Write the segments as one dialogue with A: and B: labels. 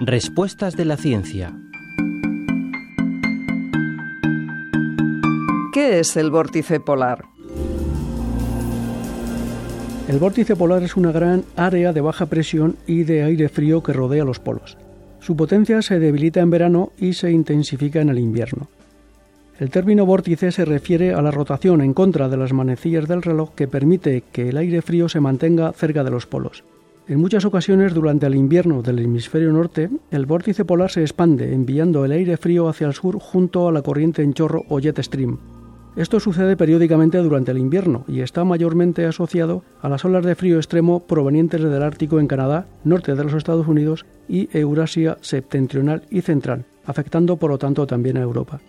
A: Respuestas de la ciencia.
B: ¿Qué es el vórtice polar?
C: El vórtice polar es una gran área de baja presión y de aire frío que rodea los polos. Su potencia se debilita en verano y se intensifica en el invierno. El término vórtice se refiere a la rotación en contra de las manecillas del reloj que permite que el aire frío se mantenga cerca de los polos. En muchas ocasiones durante el invierno del hemisferio norte, el vórtice polar se expande enviando el aire frío hacia el sur junto a la corriente en chorro o jet stream. Esto sucede periódicamente durante el invierno y está mayormente asociado a las olas de frío extremo provenientes del Ártico en Canadá, norte de los Estados Unidos y Eurasia septentrional y central, afectando por lo tanto también a Europa.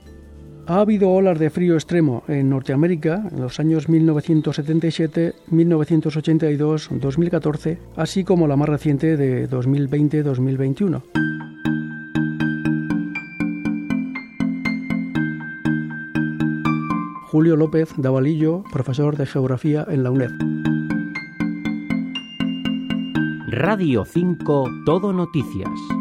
C: Ha habido olas de frío extremo en Norteamérica en los años 1977, 1982, 2014, así como la más reciente de 2020-2021. Julio López Davalillo, profesor de Geografía en la UNED.
A: Radio 5 Todo Noticias.